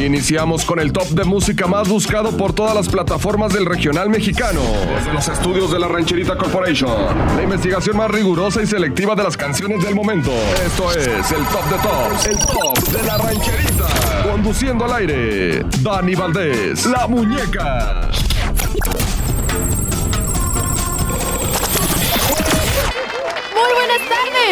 Iniciamos con el top de música más buscado por todas las plataformas del regional mexicano. Desde los estudios de la Rancherita Corporation. La investigación más rigurosa y selectiva de las canciones del momento. Esto es el top de tops. El top de la Rancherita. Conduciendo al aire. Dani Valdés. La muñeca.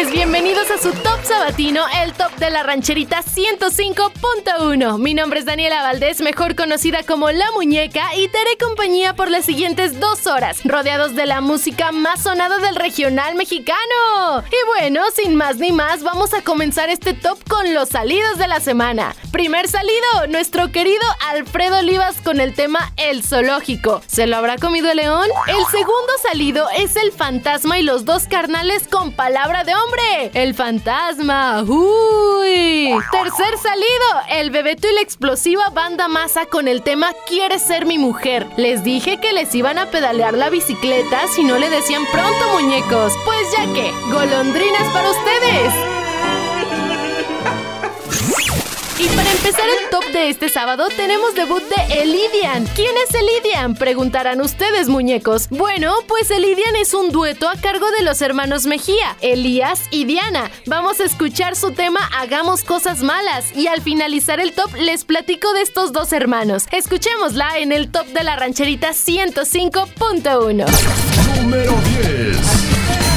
Bienvenidos a su top sabatino, el top de la rancherita 105.1. Mi nombre es Daniela Valdés, mejor conocida como La Muñeca, y te haré compañía por las siguientes dos horas, rodeados de la música más sonada del regional mexicano. Y bueno, sin más ni más, vamos a comenzar este top con los salidos de la semana. Primer salido, nuestro querido Alfredo Olivas con el tema El Zoológico. ¿Se lo habrá comido el león? El segundo salido es El Fantasma y los dos carnales con palabra de hombre. El fantasma. Uy. Tercer salido. El Bebeto y la explosiva banda masa con el tema Quieres ser mi mujer. Les dije que les iban a pedalear la bicicleta si no le decían pronto muñecos. Pues ya que, golondrinas para ustedes. Y para empezar el top de este sábado tenemos debut de Elidian. ¿Quién es Elidian? Preguntarán ustedes, muñecos. Bueno, pues Elidian es un dueto a cargo de los hermanos Mejía, Elías y Diana. Vamos a escuchar su tema Hagamos cosas malas y al finalizar el top les platico de estos dos hermanos. Escuchémosla en el top de la rancherita 105.1. Número 10.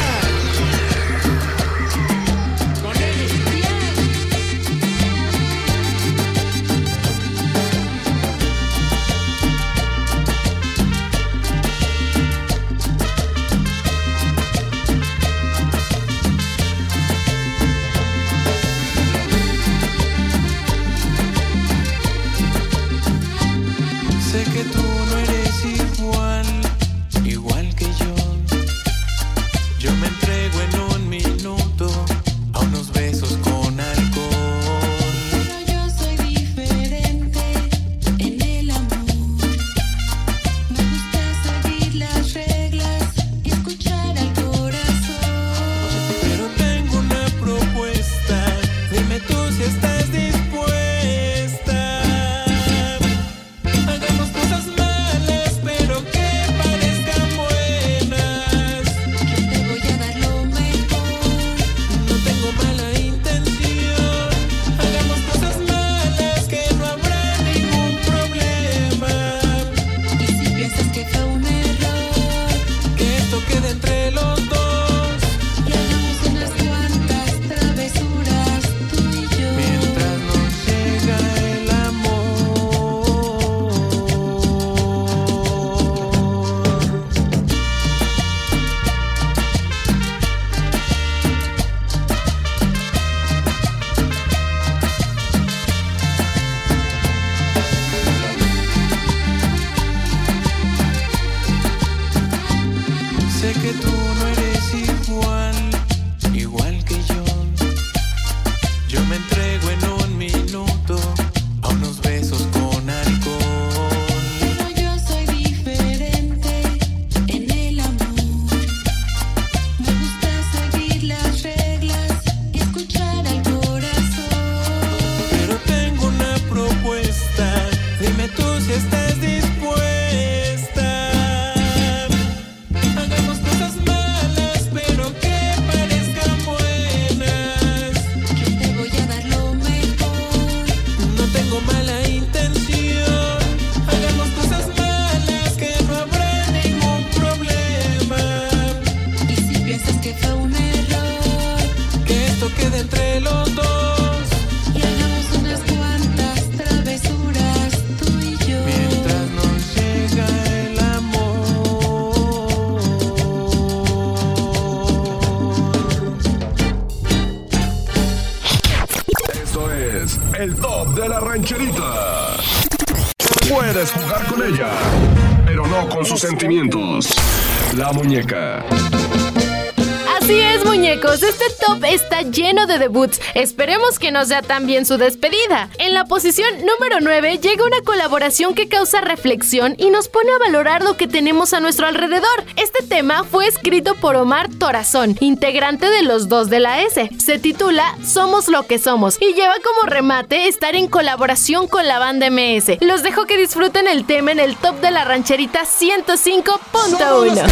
Esperemos que nos sea tan bien su despedida. En la posición número 9 llega una colaboración que causa reflexión y nos pone a valorar lo que tenemos a nuestro alrededor. Este tema fue escrito por Omar Torazón, integrante de los dos de la S. Se titula Somos lo que somos y lleva como remate estar en colaboración con la banda MS. Los dejo que disfruten el tema en el top de la rancherita 105.1.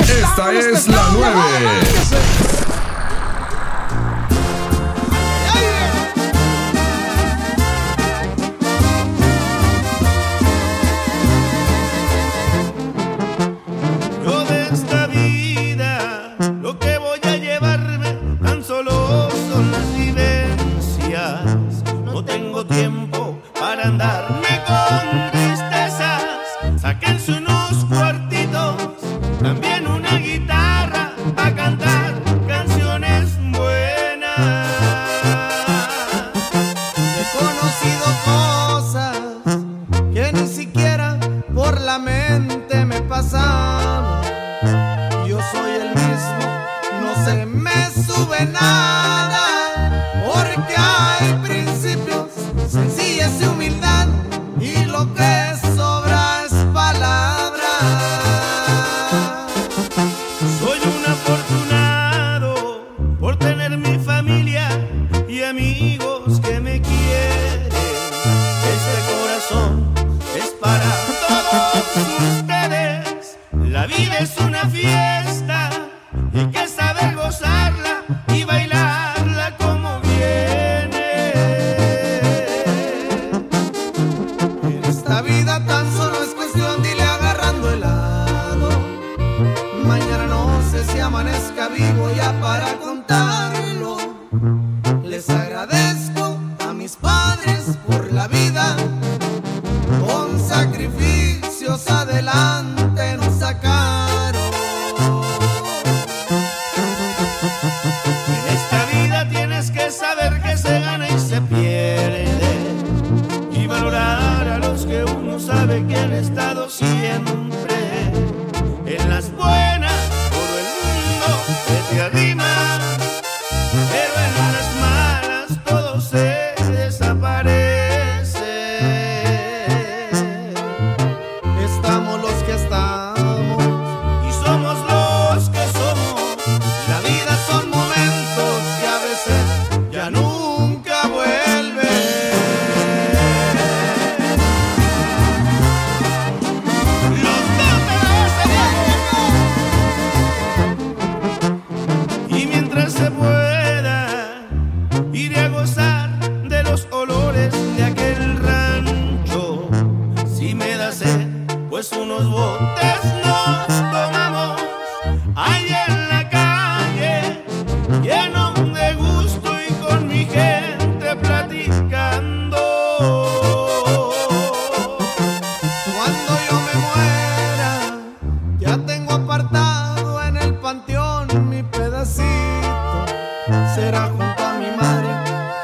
Esta es la 9.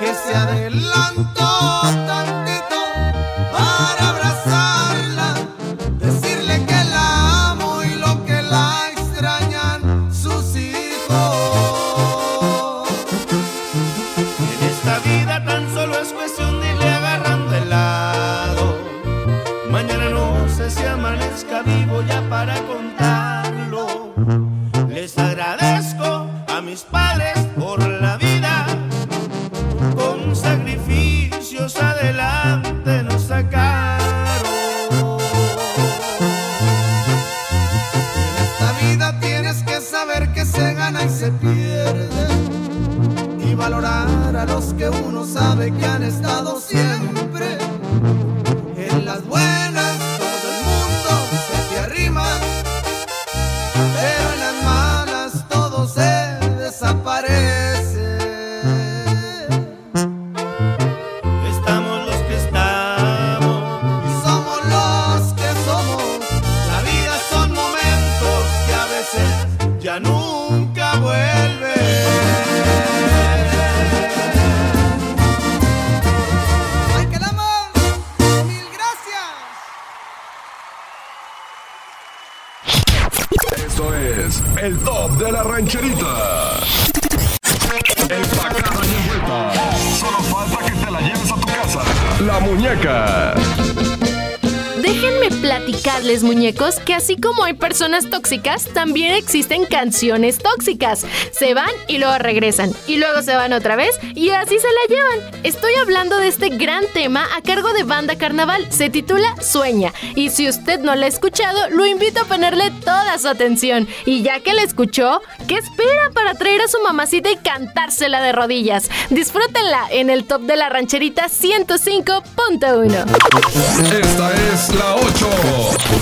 que se adelantó. Que así como hay personas tóxicas, también existen canciones tóxicas. Se van y luego regresan. Y luego se van otra vez y así se la llevan. Estoy hablando de este gran tema a cargo de Banda Carnaval. Se titula Sueña. Y si usted no la ha escuchado, lo invito a ponerle toda su atención. Y ya que la escuchó, ¿qué espera para traer a su mamacita y cantársela de rodillas? Disfrútenla en el top de la rancherita 105.1. Esta es la 8.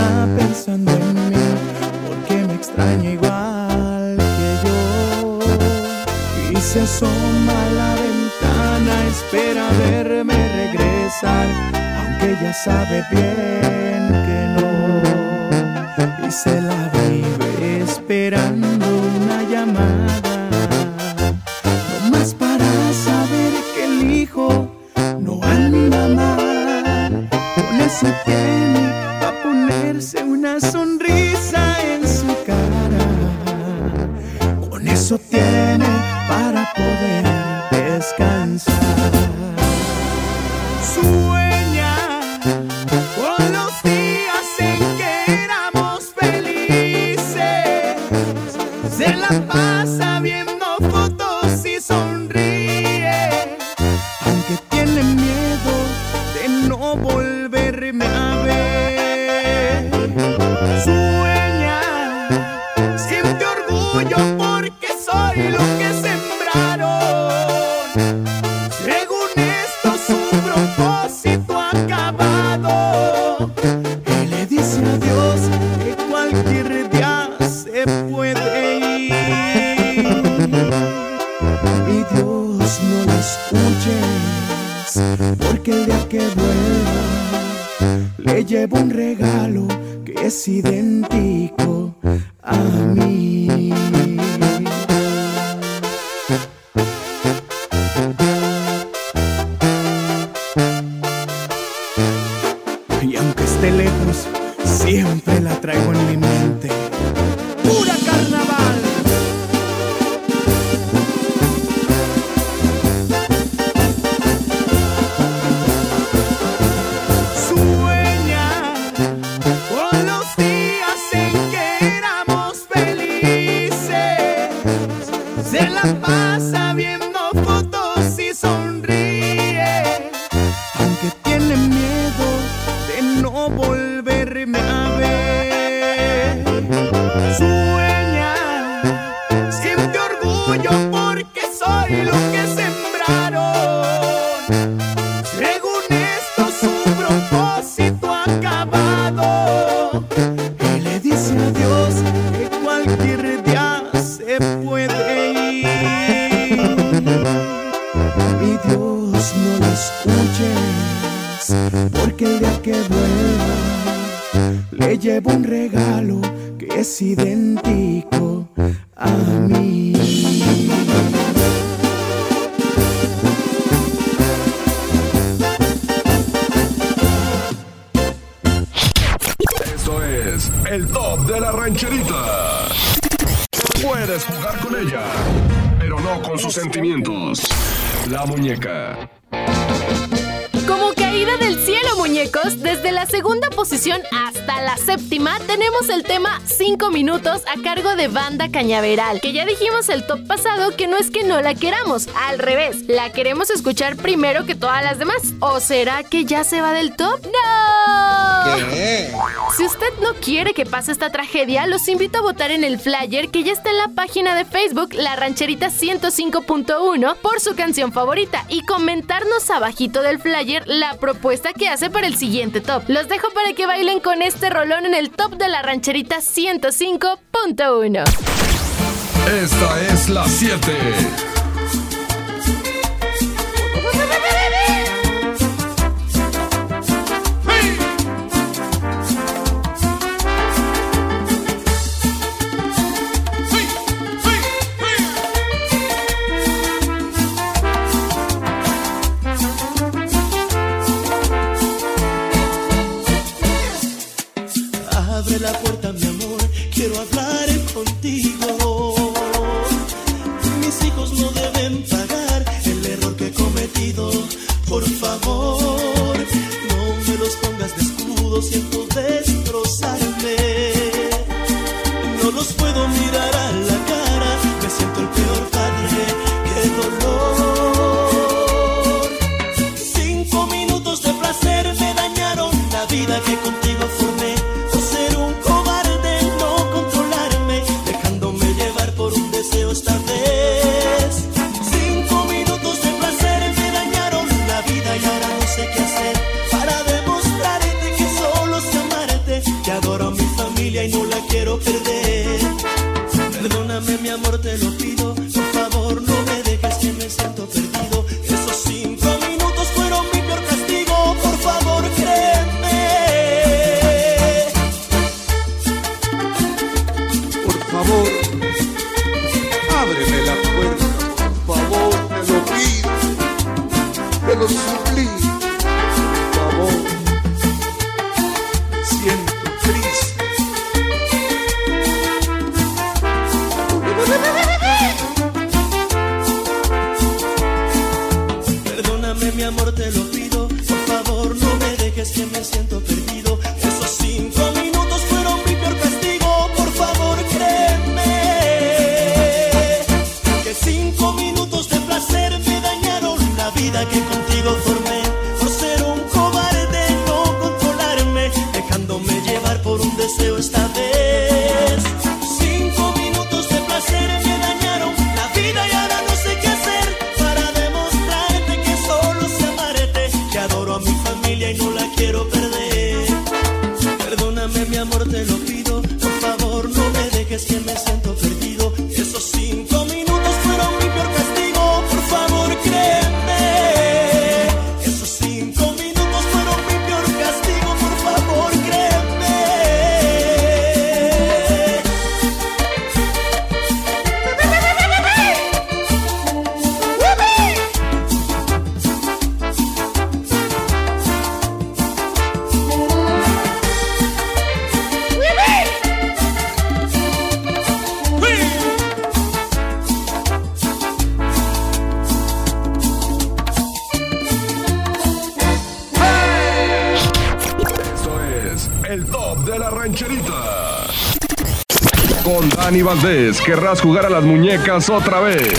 sabe bien el top de la rancherita. Puedes jugar con ella, pero no con sus sentimientos. La muñeca. Como caída del cielo, muñecos, desde la segunda posición hasta la séptima tenemos el tema 5 minutos a cargo de Banda Cañaveral, que ya dijimos el top pasado que no es que no la queramos, al revés, la queremos escuchar primero que todas las demás. ¿O será que ya se va del top? ¡No! Si usted no quiere que pase esta tragedia, los invito a votar en el flyer que ya está en la página de Facebook La Rancherita 105.1 por su canción favorita y comentarnos abajito del flyer la propuesta que hace para el siguiente top. Los dejo para que bailen con este rolón en el top de La Rancherita 105.1. Esta es la 7. Valdés, querrás jugar a las muñecas otra vez.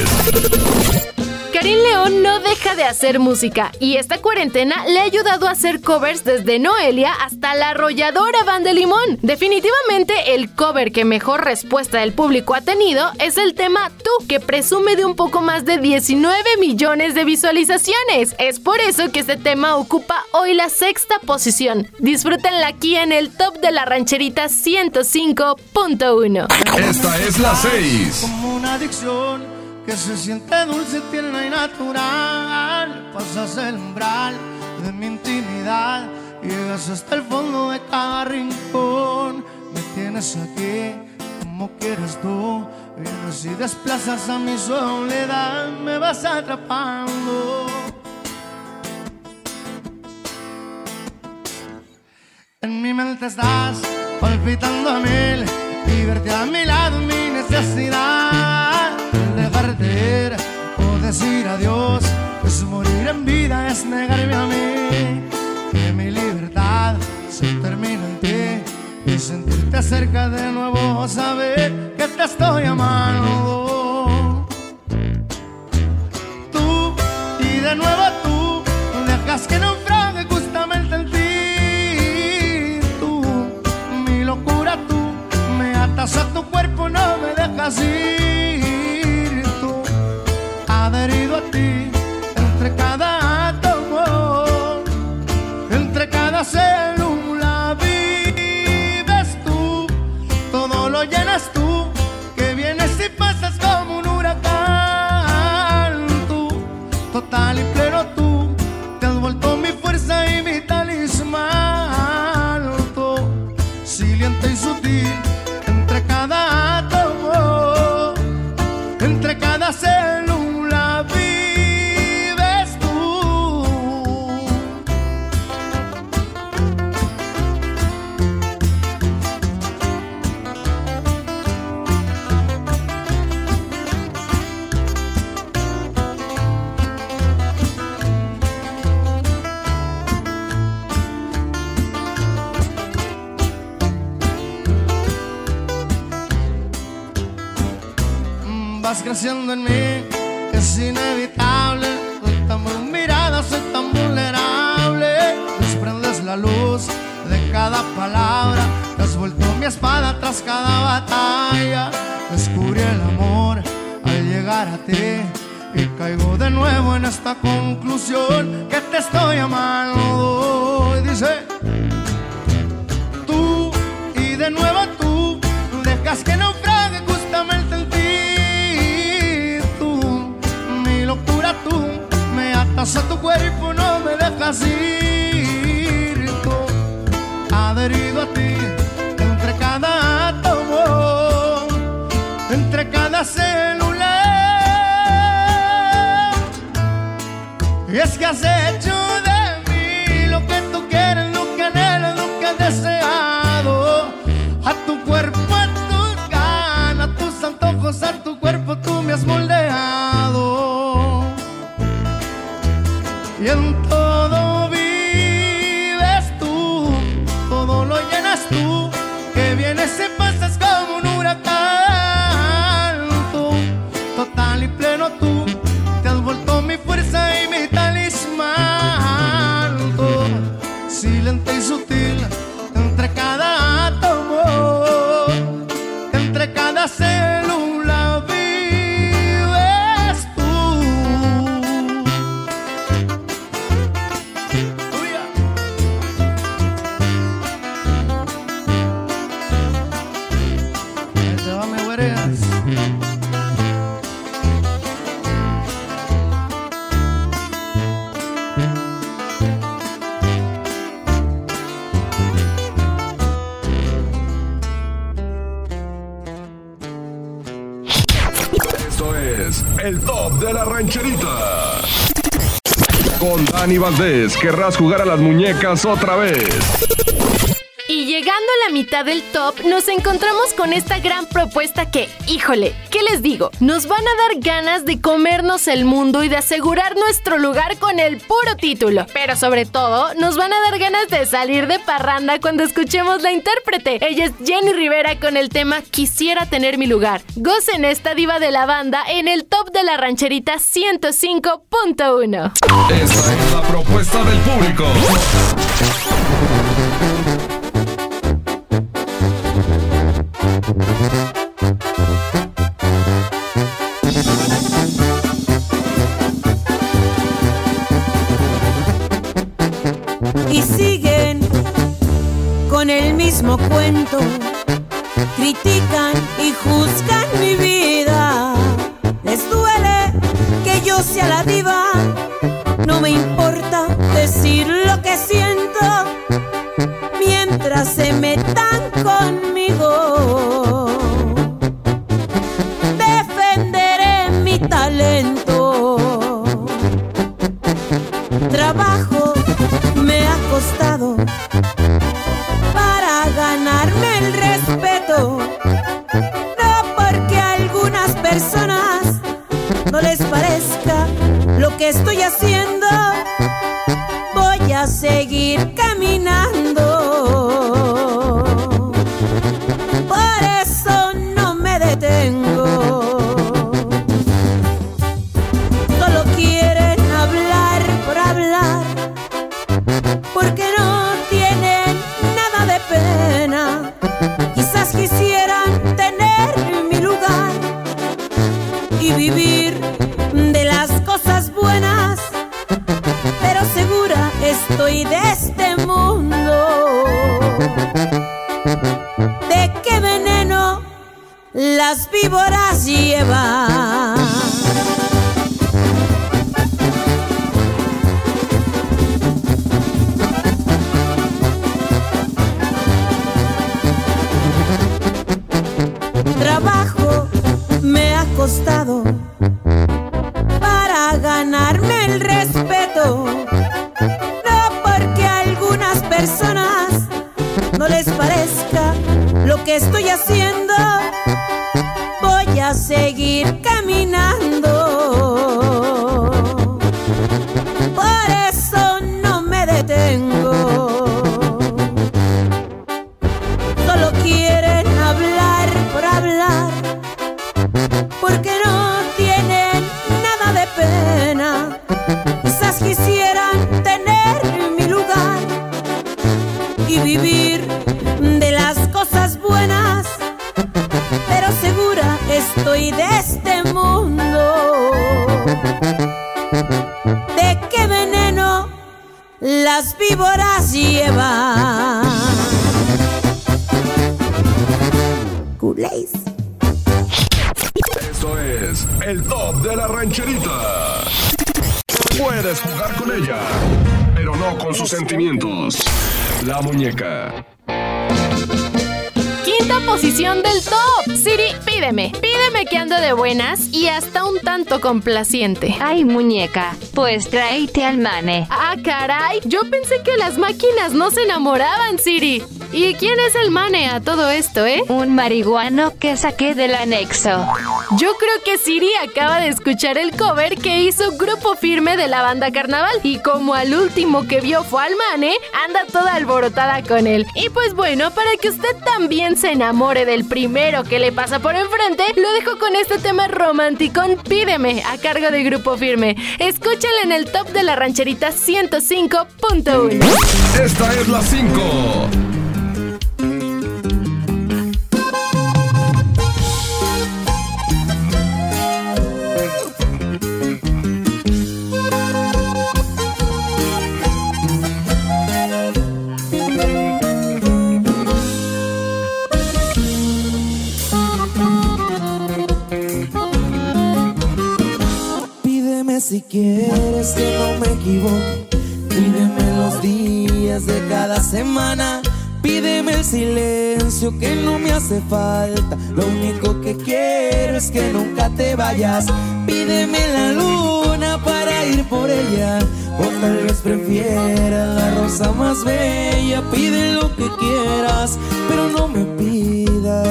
Karim León no deja de hacer música y esta cuarentena le ha ayudado a hacer covers desde Noelia hasta la arrolladora Banda Limón. Definitivamente el cover que mejor respuesta del público ha tenido es el tema Tú, que presume de un poco más de 19 millones de visualizaciones. Es por eso que este tema ocupa hoy la sexta posición. Disfrútenla aquí en el top de la rancherita 105.1. Esta es la 6. Como una adicción que se siente dulce, tierna y natural. Pasas el umbral de mi intimidad, llegas hasta el fondo de cada rincón. Me tienes aquí como quieres tú. Vienes y desplazas a mi soledad, me vas atrapando. En mi mente estás palpitando a mil y verte a mi lado mi necesidad. Dejarte ir o decir adiós es morir en vida, es negarme a mí. Que mi libertad se termina en ti y sentirte cerca de nuevo, saber que te estoy amando. Tú y de nuevo tú dejas que naufrague atas a tu cuerpo, no me dejas ir. Adherido a ti, entre cada átomo, entre cada célula Esto es el top de la rancherita. Con Dani Valdés, querrás jugar a las muñecas otra vez. Y llegando a la mitad del top, nos encontramos con esta gran propuesta que, híjole, ¿qué les digo? Nos van a dar ganas de comernos el mundo y de asegurar nuestro lugar con el puro título. Pero sobre todo, nos van a dar ganas de salir de parranda cuando escuchemos la intérprete. Ella es Jenny Rivera con el tema Quisiera tener mi lugar. Gocen esta diva de la banda en el top de la rancherita 105.1. Esta es la propuesta del público. Y siguen con el mismo cuento. Critican y juzgan mi vida. Les duele que yo sea la diva. No me importa decir lo que siento mientras se metan conmigo. Trabajo me ha costado para ganarme el respeto. No porque a algunas personas no les parezca lo que estoy haciendo, voy a seguir caminando. Muñeca. Quinta posición del top. Siri, pídeme. Pídeme que ando de buenas y hasta un tanto complaciente. Ay, muñeca, pues tráete al mane. Ah, caray. Yo pensé que las máquinas no se enamoraban, Siri. ¿Y quién es el mane a todo esto, eh? Un marihuano que saqué del anexo. Yo creo que Siri acaba de escuchar el cover que hizo Grupo Firme de la banda Carnaval. Y como al último que vio fue al mane, anda toda alborotada con él. Y pues bueno, para que usted también se enamore del primero que le pasa por enfrente, lo dejo con este tema romántico Pídeme a cargo de Grupo Firme. Escúchalo en el top de la rancherita 105.1. Esta es la 5. Pídeme los días de cada semana. Pídeme el silencio que no me hace falta. Lo único que quiero es que nunca te vayas. Pídeme la luna para ir por ella. O tal vez prefieras la rosa más bella. Pide lo que quieras, pero no me pidas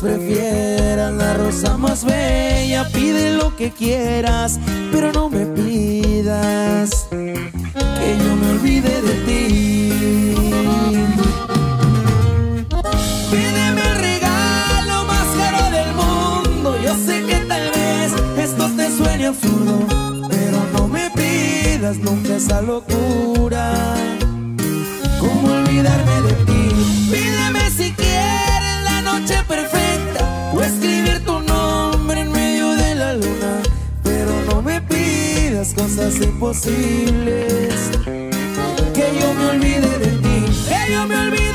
prefieras la rosa más bella. Pide lo que quieras, pero no me pidas que yo me olvide de ti. Pídeme el regalo más caro del mundo. Yo sé que tal vez esto te suene absurdo, pero no me pidas nunca esa locura. ¿Cómo olvidarme de ti? Pidas cosas imposibles. Que yo me olvide de ti, que yo me olvide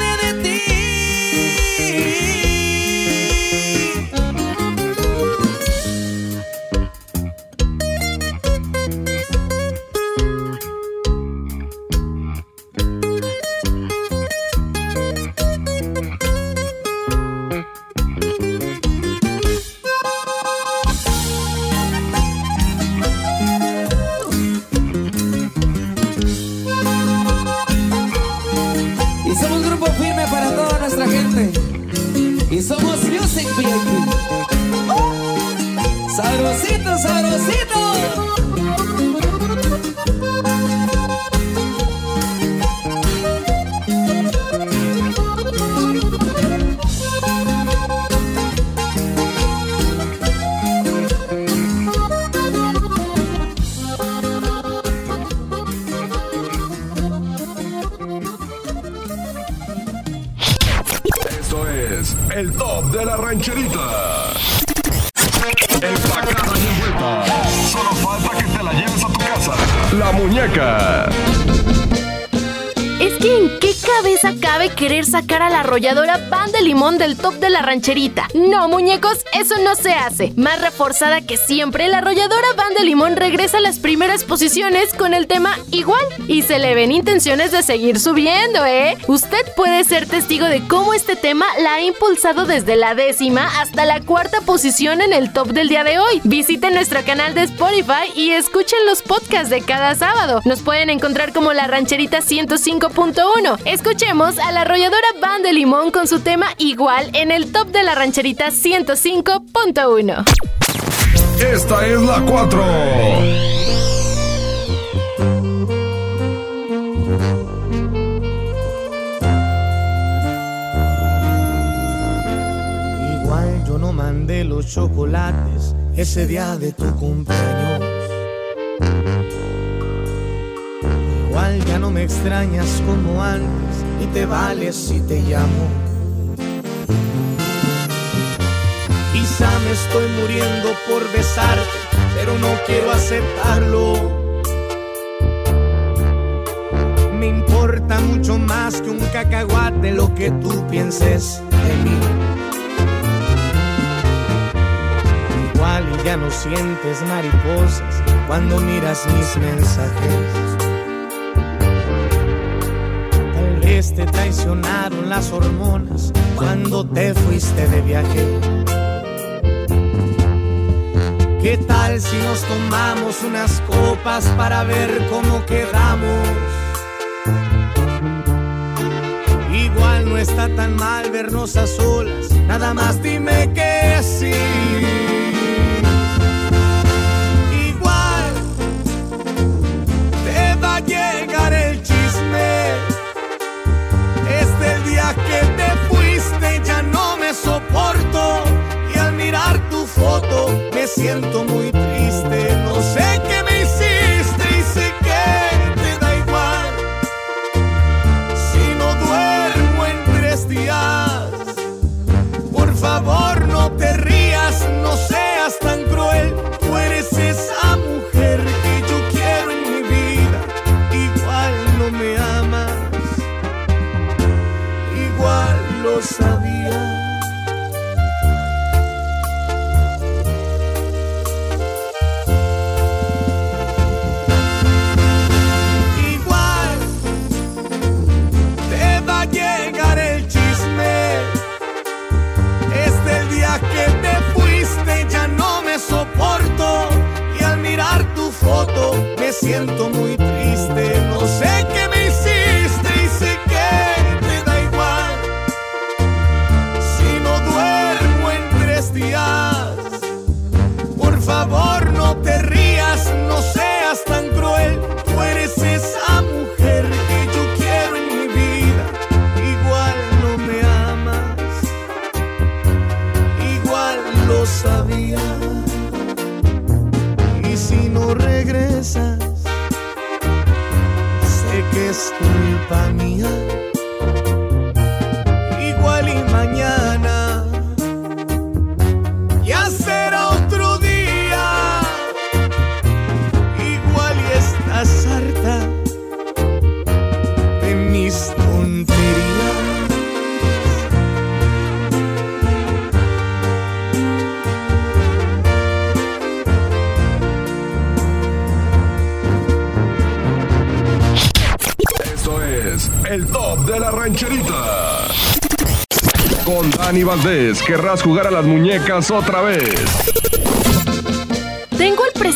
Esto querer sacar a la arrolladora pan de limón del top de la rancherita. No, muñecos, eso no se hace. Más reforzada que siempre, la arrolladora van de limón regresa a las primeras posiciones con el tema igual. Y se le ven intenciones de seguir subiendo, ¿eh? Usted puede ser testigo de cómo este tema la ha impulsado desde la décima hasta la cuarta posición en el top del día de hoy. Visite nuestro canal de Spotify y escuchen los podcasts de cada sábado. Nos pueden encontrar como la rancherita 105.1. Escuchemos a la arrolladora Van de Limón con su tema igual en el top de la rancherita 105.1. Esta es la 4. Igual yo no mandé los chocolates ese día de tu cumpleaños. Igual ya no me extrañas como antes y te vales si te llamo. Quizá me estoy muriendo por besarte, pero no quiero aceptarlo. Me importa mucho más que un cacahuate lo que tú pienses de mí. Igual ya no sientes mariposas cuando miras mis mensajes. Vez te traicionaron las hormonas cuando te fuiste de viaje. ¿Qué tal si nos tomamos unas copas para ver cómo quedamos? Igual no está tan mal vernos a solas, nada más dime que sí. Que te fuiste ya no me soporto y al mirar tu foto me siento muy triste. Dani Valdés, querrás jugar a las muñecas otra vez.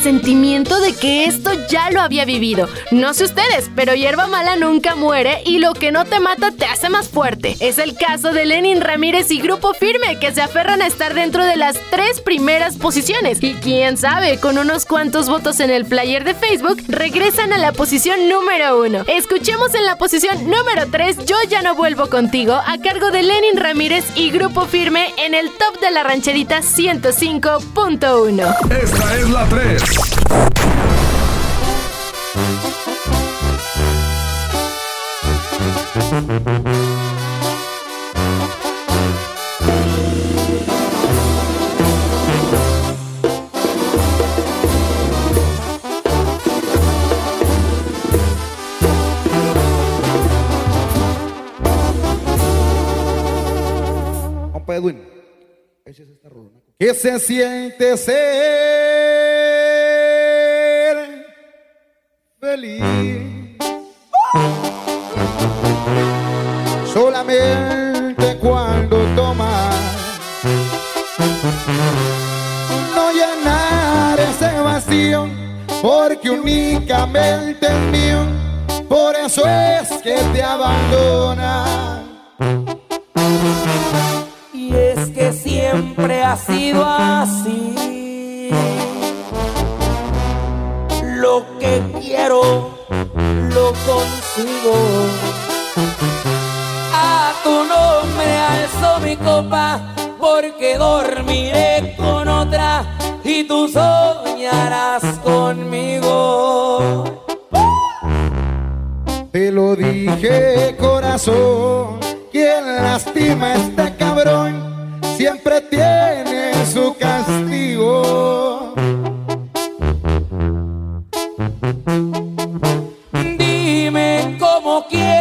Presentimiento de que esto ya lo había vivido. No sé ustedes, pero hierba mala nunca muere y lo que no te mata te hace más fuerte. Es el caso de Lenin Ramírez y Grupo Firme que se aferran a estar dentro de las tres primeras posiciones. Y quién sabe, con unos cuantos votos en el player de Facebook, regresan a la posición número uno. Escuchemos en la posición número 3 Yo ya no vuelvo contigo a cargo de Lenin Ramírez y Grupo Firme en el top de la rancherita 105.1. Esta es la 3. Rola. ¿Qué se siente ser feliz? Solamente cuando tomas no llenar ese vacío porque únicamente es mío por eso es que te abandona siempre ha sido así. Lo que quiero, lo consigo. A tu nombre alzo mi copa, porque dormiré con otra y tú soñarás conmigo. Te lo dije corazón, quien lastima a este cabrón siempre tiene su castigo. Dime cómo quieres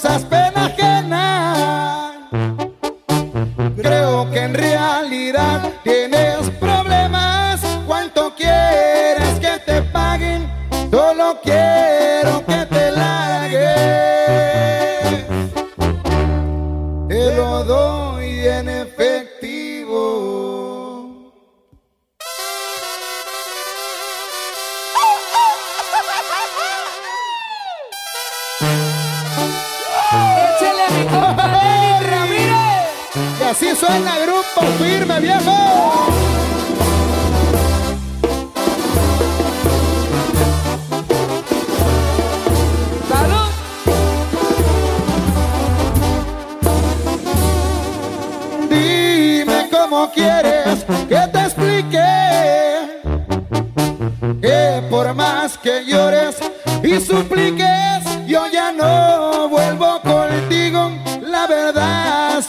causas pena ajena. Creo que en realidad tienes problemas. ¿Cuánto quieres que te paguen? Solo quiero que te largues. Te lo doy así suena grupo firme, viejo. ¡Salud! Dime cómo quieres que te explique que por más que llores y supliques, yo ya no vuelvo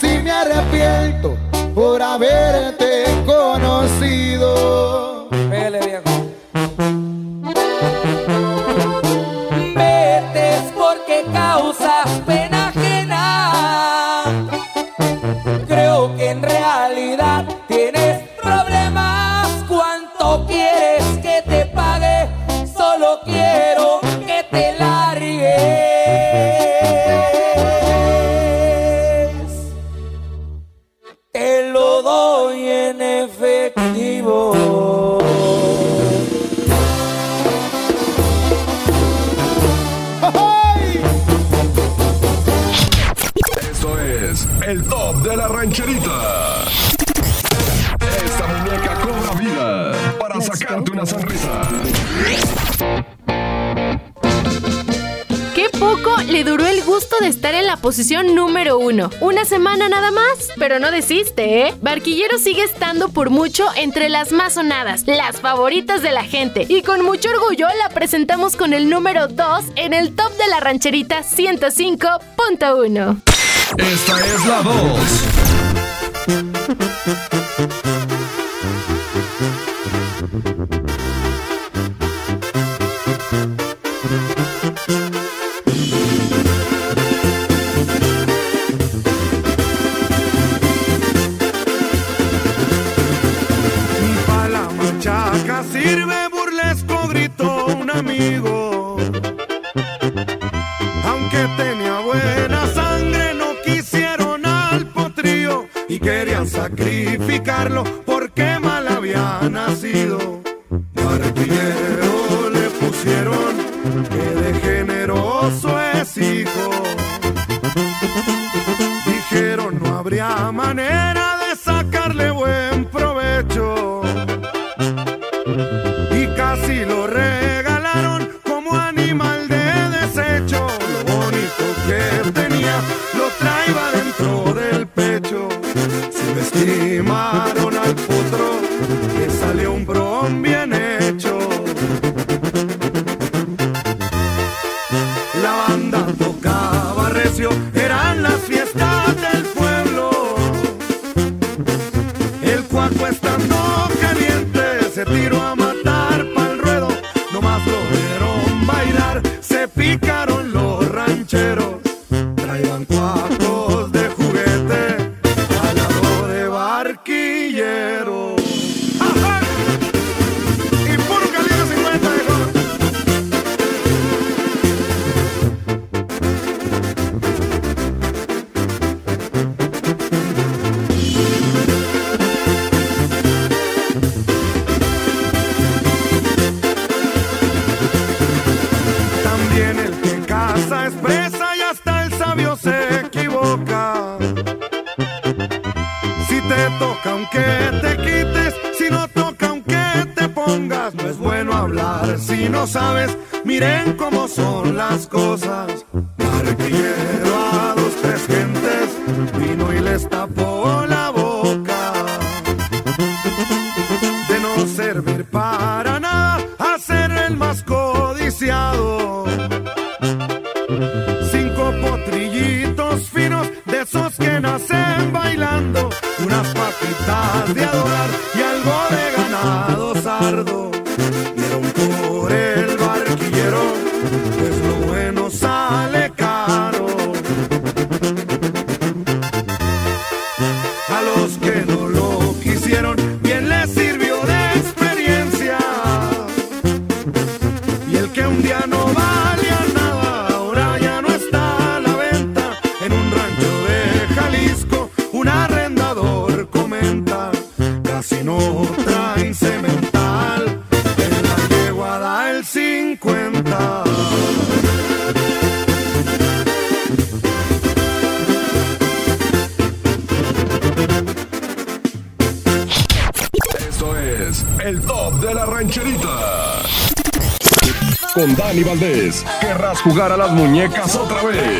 sí me arrepiento por haberte conocido. Desiste, ¿eh? Barquillero sigue estando por mucho entre las más sonadas, las favoritas de la gente. Y con mucho orgullo la presentamos con el número 2 en el top de la rancherita 105.1. Esta es la 2. Jugar a las muñecas otra vez.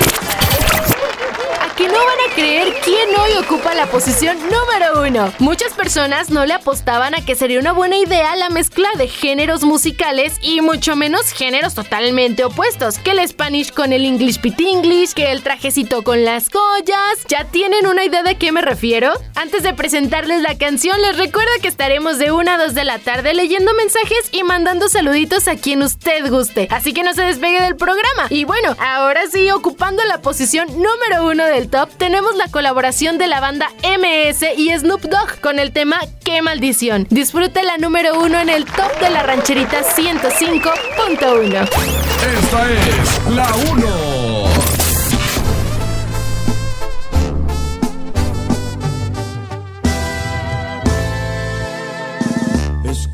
A que no van a creer quién hoy ocupa la posición número uno. Muchas personas no le apostaban a que sería una buena idea la mezcla de géneros musicales y mucho menos géneros totalmente opuestos, que el Spanish con el English Pit English, que el trajecito con las joyas. ¿Ya tienen una idea de qué me refiero? Antes de presentarles la canción, les recuerdo que estaremos de 1 a 2 de la tarde leyendo mensajes y mandando saluditos a quien usted guste. Así que no se despegue del programa. Y bueno, ahora sí, ocupando la posición número uno del top, tenemos la colaboración de la banda MS y Snoop Dogg con el tema Qué maldición. Disfrute la número uno en el top de la rancherita 105.1. Esta es la 1. Es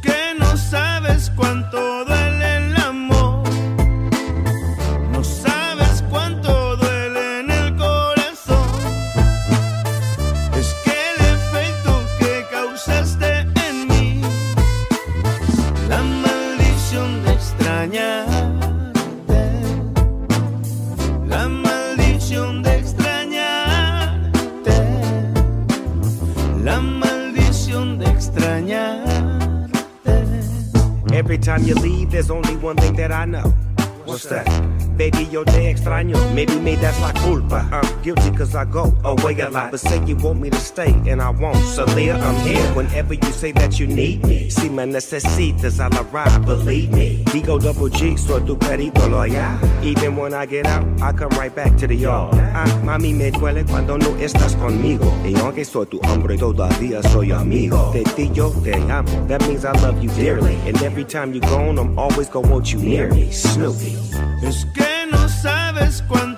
lot. But say you want me to stay and I won't. So Leah, I'm here whenever you say that you need me. Si me necesitas, I'll arrive, believe me. Digo double G, soy tu perito loyal. Even when I get out, I come right back to the yard. Ah, mami, me duele cuando no estás conmigo. Y aunque soy tu hombre, todavía soy amigo. Ti yo te amo. That means I love you dearly. And every time you're gone, I'm always gonna want you near me. Snoopy. Es que no sabes cuánto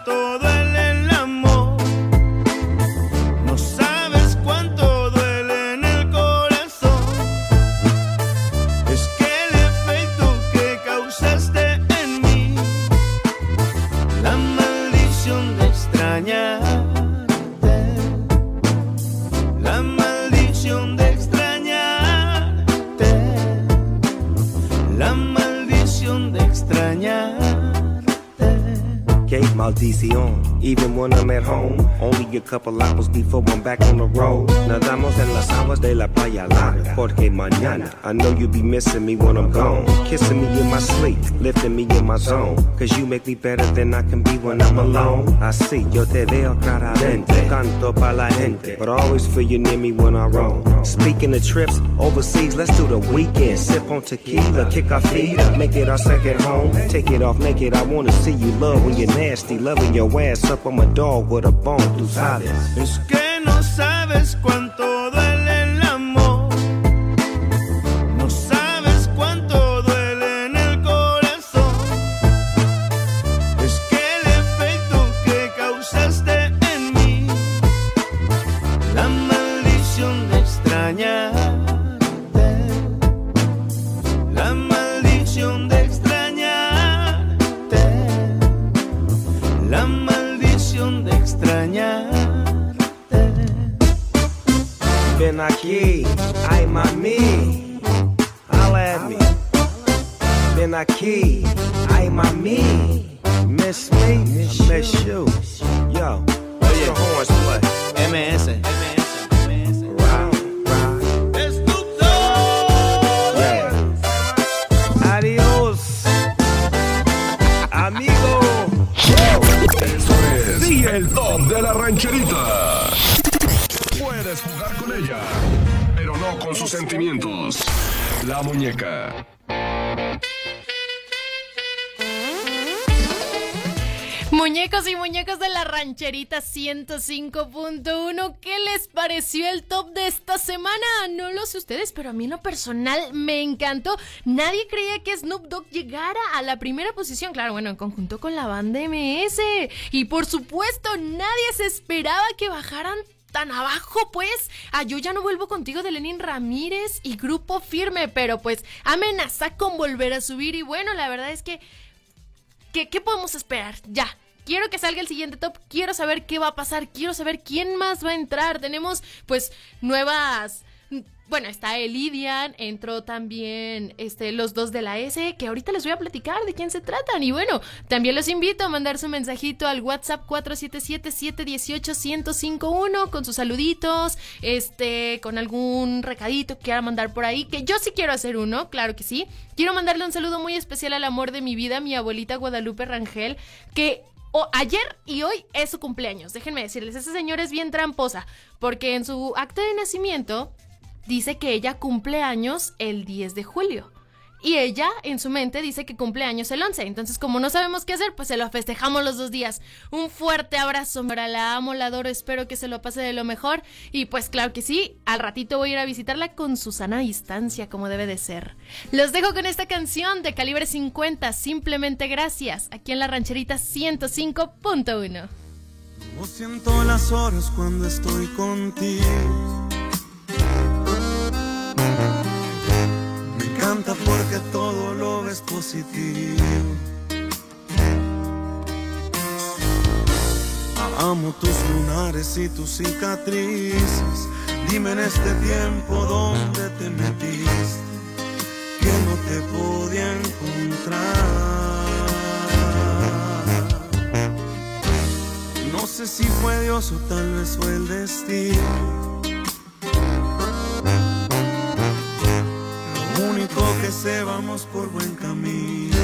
when I'm at home, only a couple hours before I'm back on the road. Nadamos en las aguas de la playa larga. Porque mañana, I know you'll be missing me when I'm gone. Kissing me in my sleep, lifting me in my zone. Cause you make me better than I can be when I'm alone. Así yo te veo claramente. Canto pa' la gente. But I always feel you near me when I roam. Speaking of trips overseas, let's do the weekend. Sip on tequila, kick our feet up, make it our second home. Take it off naked, I wanna see you love when you're nasty. Loving your ass up, I'm a dog with a bone through silence. Es que no sabes cuánto Ven aquí, ay mami, miss me, rancherita 105.1, ¿qué les pareció el top de esta semana? No lo sé ustedes, pero a mí en lo personal me encantó. Nadie creía que Snoop Dogg llegara a la primera posición, claro, bueno, en conjunto con la banda MS. Y por supuesto, nadie se esperaba que bajaran tan abajo, pues. Ah, yo ya no vuelvo contigo de Lenin Ramírez y Grupo Firme, pero pues amenaza con volver a subir. Y bueno, la verdad es que ¿Qué, qué podemos esperar? Ya. Quiero que salga el siguiente top, quiero saber qué va a pasar, quiero saber quién más va a entrar. Tenemos pues nuevas... Bueno, está Elidian, entró también este, los dos de la S, que ahorita les voy a platicar de quién se tratan. Y bueno, también los invito a mandar su mensajito al WhatsApp 477-718-1051 con sus saluditos, este, con algún recadito que quiera mandar por ahí, que yo sí quiero hacer uno, claro que sí. Quiero mandarle un saludo muy especial al amor de mi vida, mi abuelita Guadalupe Rangel, que o ayer y hoy es su cumpleaños. Déjenme decirles, esa señora es bien tramposa, porque en su acta de nacimiento dice que ella cumple años el 10 de julio. Y ella en su mente dice que cumple años el 11. Entonces, como no sabemos qué hacer, pues se lo festejamos los dos días. Un fuerte abrazo, Mora. La amo, la adoro. Espero que se lo pase de lo mejor. Y pues, claro que sí, al ratito voy a ir a visitarla con su sana distancia, como debe de ser. Los dejo con esta canción de calibre 50. Simplemente gracias. Aquí en la rancherita 105.1. No siento las horas cuando estoy contigo. Porque todo lo ves positivo. Amo tus lunares y tus cicatrices. Dime en este tiempo dónde te metiste, que no te podía encontrar. No sé si fue Dios o tal vez fue el destino. Que sé, vamos por buen camino.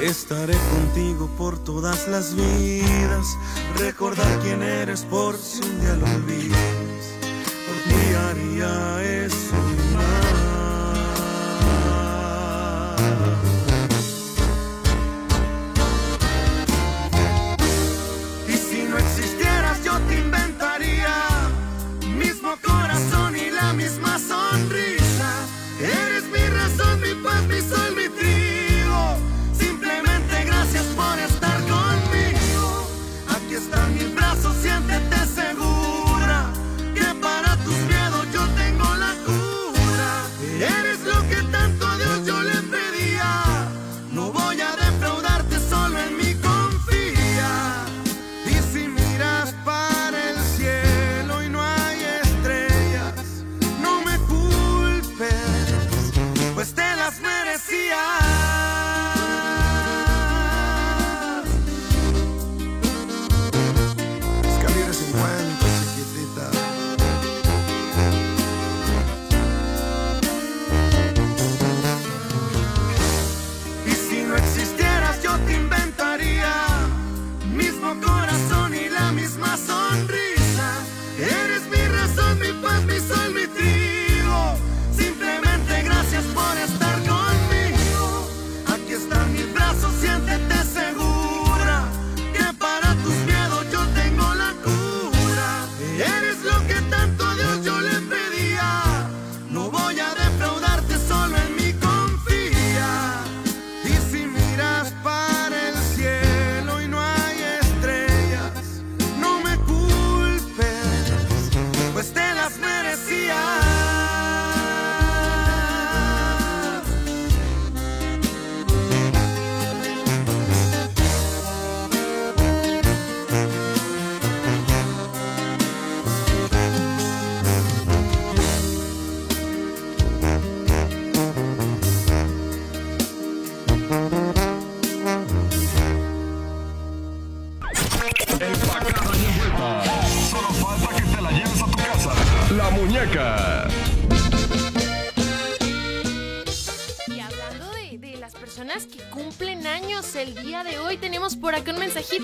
Estaré contigo por todas las vidas. Recordar quién eres por si un día lo olvidas. Por ti haría eso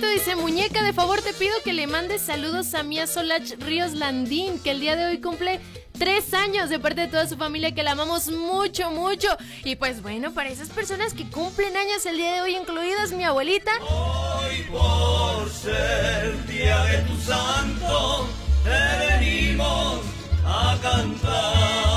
Dice, muñeca, de favor te pido que le mandes saludos a Mía Solach Ríos Landín, que el día de hoy cumple tres años de parte de toda su familia, que la amamos mucho, mucho. Y pues bueno, para esas personas que cumplen años el día de hoy, incluidas mi abuelita. Hoy por ser día de tu santo, te venimos a cantar.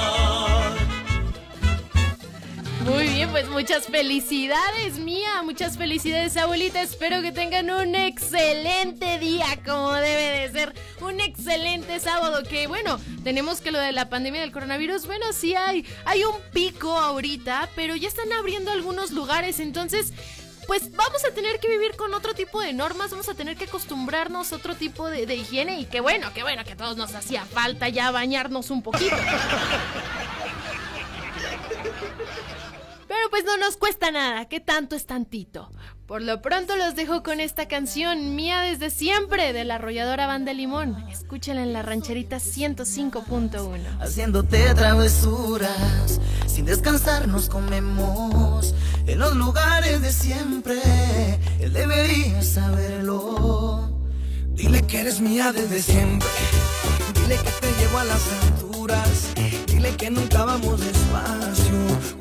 Muy bien, pues muchas felicidades, mía. Muchas felicidades, abuelita. Espero que tengan un excelente día, como debe de ser. Un excelente sábado. Que bueno, tenemos que lo de la pandemia del coronavirus, bueno, sí hay, hay un pico ahorita, pero ya están abriendo algunos lugares. Entonces, pues vamos a tener que vivir con otro tipo de normas, vamos a tener que acostumbrarnos a otro tipo de, higiene. Y que bueno, que bueno, que a todos nos hacía falta ya bañarnos un poquito. Pero pues no nos cuesta nada, que tanto es tantito. Por lo pronto los dejo con esta canción mía desde siempre de la arrolladora Banda Limón. Escúchala en la rancherita 105.1. haciéndote travesuras. Sin descansar nos comemos en los lugares de siempre. Él debería saberlo. Dile que eres mía desde siempre. Dile que te llevo a las alturas. Dile que nunca vamos despacio.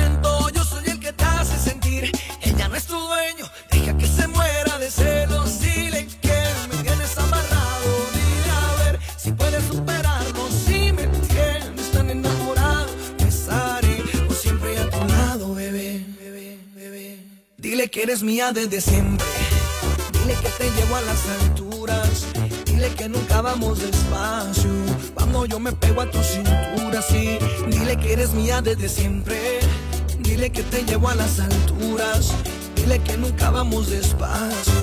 Dile que eres mía desde siempre. Dile que te llevo a las alturas. Dile que nunca vamos despacio. Cuando yo me pego a tu cintura, sí. Dile que eres mía desde siempre. Dile que te llevo a las alturas. Dile que nunca vamos despacio.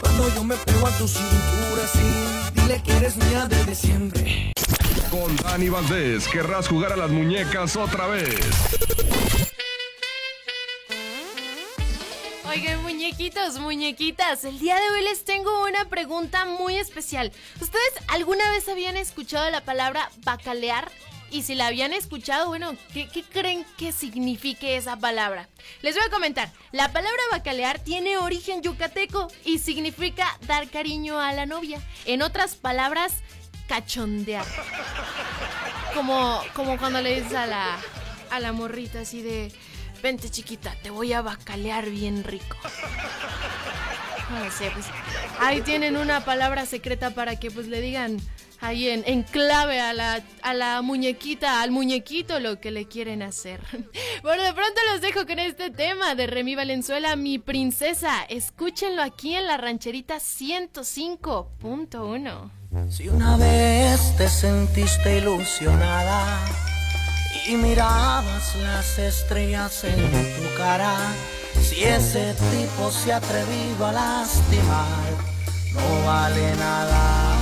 Cuando yo me pego a tu cintura, sí. Dile que eres mía desde siempre. Con Dani Valdés, querrás jugar a las muñecas otra vez. Oigan, muñequitos, muñequitas, el día de hoy les tengo una pregunta muy especial. ¿Ustedes alguna vez habían escuchado la palabra bacalear? Y si la habían escuchado, bueno, ¿qué, creen que signifique esa palabra? Les voy a comentar. La palabra bacalear tiene origen yucateco y significa dar cariño a la novia. En otras palabras, cachondear. Como, como cuando le dices a la, a la morrita así de... Vente chiquita, te voy a bacalear bien rico. No sé, pues ahí tienen una palabra secreta para que pues le digan ahí en, en clave a la, a la muñequita, al muñequito lo que le quieren hacer. Bueno, de pronto los dejo con este tema de Remy Valenzuela, mi princesa. Escúchenlo aquí en la rancherita 105.1. Si una vez te sentiste ilusionada y mirabas las estrellas en tu cara, si ese tipo se ha atrevido a lastimar, no vale nada.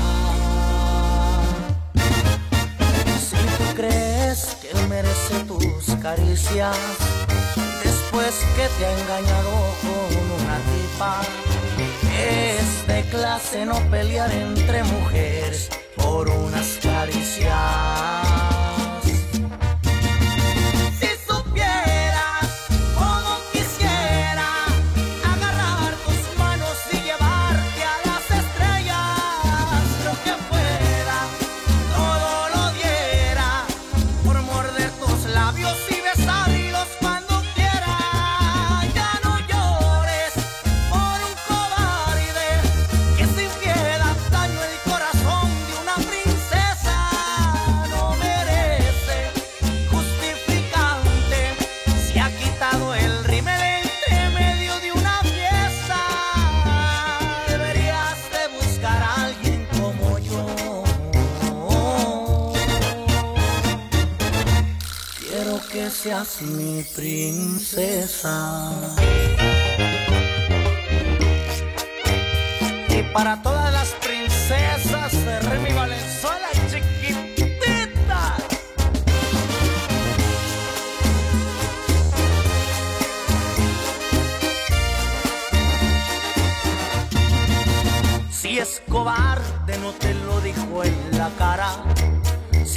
Si tú crees que él merece tus caricias, después que te ha engañado con una tipa, es de clase no pelear entre mujeres por unas caricias. Mi princesa. Y para todas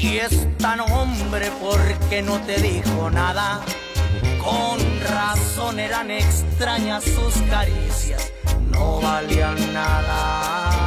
Si es tan hombre, porque no te dijo nada? Con razón eran extrañas sus caricias, no valían nada.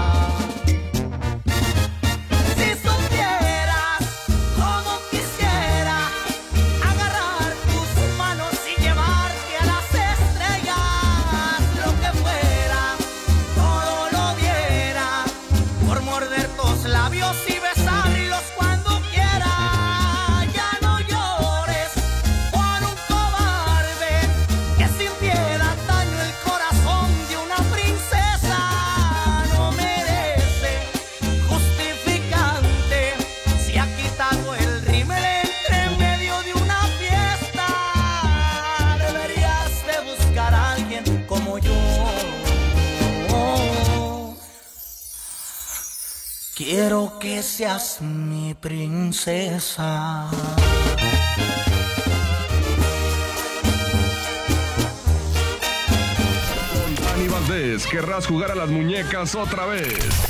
Seas mi princesa. Dani Valdés, querrás jugar a las muñecas otra vez.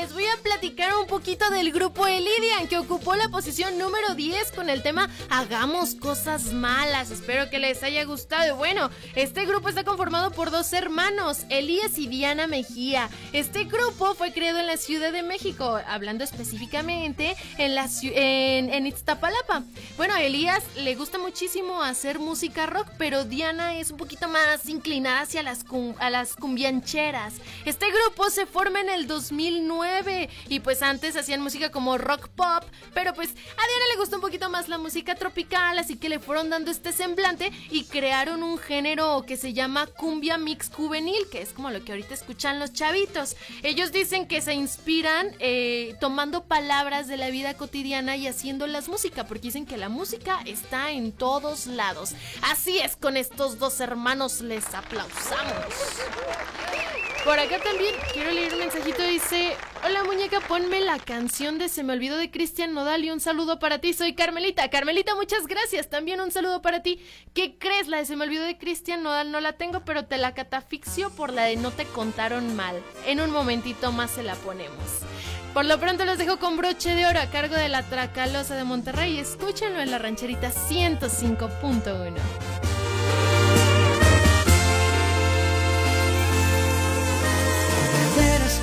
Les voy a platicar un poquito del grupo Elidian, que ocupó la posición número 10 con el tema Hagamos cosas malas. Espero que les haya gustado. Bueno, este grupo está conformado por dos hermanos, Elías y Diana Mejía. Este grupo fue creado en la Ciudad de México, hablando específicamente en, la, en, en Iztapalapa. Bueno, Elías le gusta muchísimo hacer música rock, pero Diana es un poquito más inclinada hacia las, cum- a las cumbiancheras. Este grupo se forma en el 2009 y pues antes hacían música como rock pop, pero pues a Diana le gusta un poquito más la música tropical, así que le fueron dando este semblante y crearon un género que se llama cumbia mix juvenil, que es como lo que ahorita escuchan los chavitos. Ellos dicen que se inspiran eh, tomando palabras de la vida cotidiana y haciéndolas música, porque dicen que la música está en todos lados. Así es, con estos dos hermanos les aplausamos. Por acá también quiero leer un mensajito. Dice: Hola muñeca, ponme la canción de Se me olvidó de Cristian Nodal y un saludo para ti. Soy Carmelita. Carmelita, muchas gracias. También un saludo para ti. ¿Qué crees? La de Se me olvidó de Cristian Nodal no la tengo, pero te la catafixio por la de No te contaron mal. En un momentito más se la ponemos. Por lo pronto los dejo con broche de oro a cargo de la Tracalosa de Monterrey. Escúchenlo en la rancherita 105.1.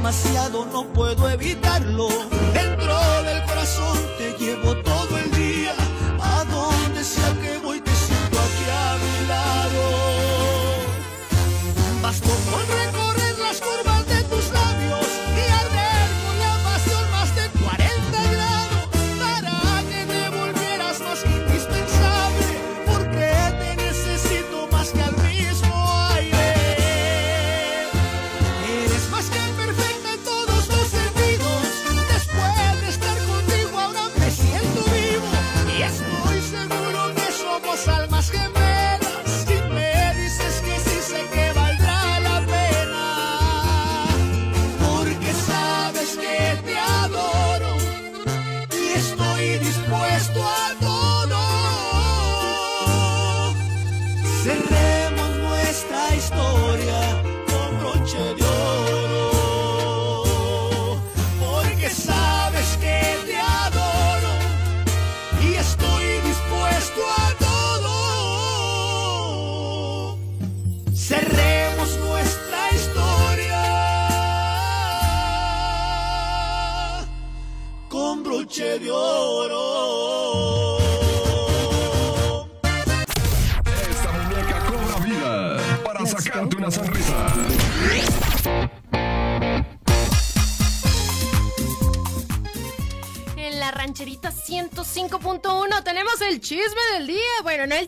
demasiado, no puedo evitarlo. Dentro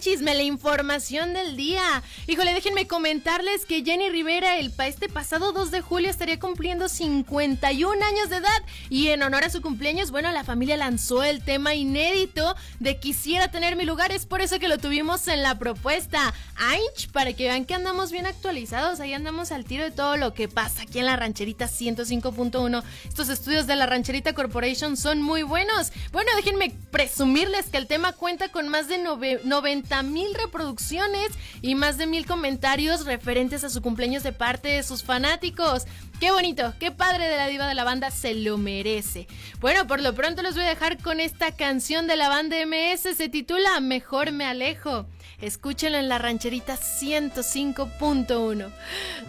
chisme, la información del día. Híjole, déjenme comentarles que Jenny Rivera el pa- este pasado 2 de julio estaría cumpliendo 51 años de edad. Y en honor a su cumpleaños, bueno, la familia lanzó el tema inédito de Quisiera tener mi lugar. Es por eso que lo tuvimos en la propuesta. Ainch, para que vean que andamos bien actualizados. Ahí andamos al tiro de todo lo que pasa aquí en la rancherita 105.1. Estos estudios de la rancherita Corporation son muy buenos. Bueno, déjenme presumirles que el tema cuenta con más de nove- 90 mil reproducciones y más de mil comentarios referentes a su cumpleaños de parte de sus fanáticos. Qué bonito, qué padre de la diva de la banda, se lo merece. Bueno, por lo pronto les voy a dejar con esta canción de la banda MS, se titula Mejor me alejo. Escúchenlo en la rancherita 105.1.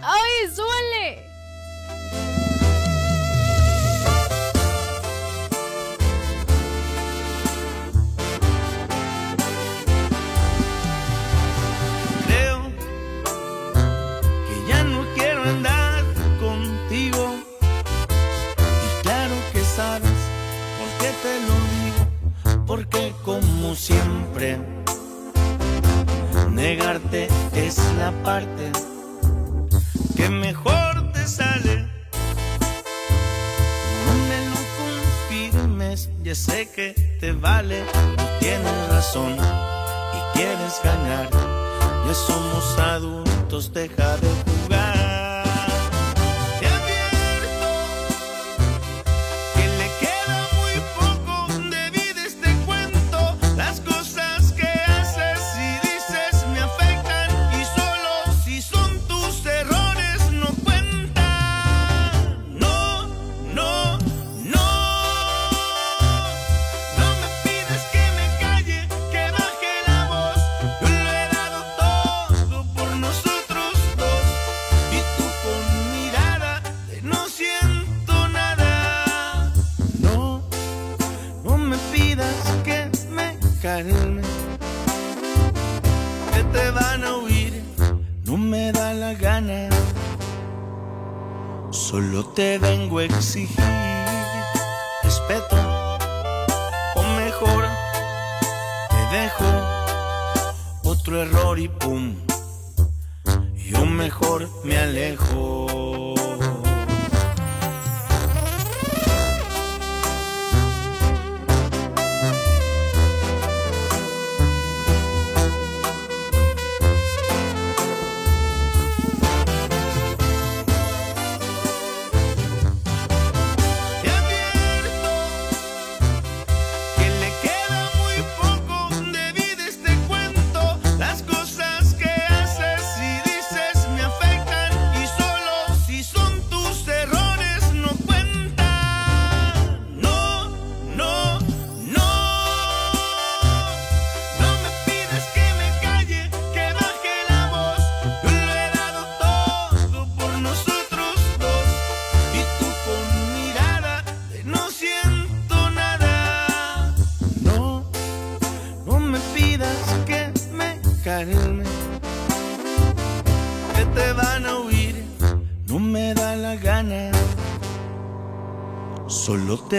¡Ay, súbanle! Parte que mejor te sale. No me lo confirmes, ya sé que te vale. Tú tienes razón y quieres ganar. Ya somos adultos, deja de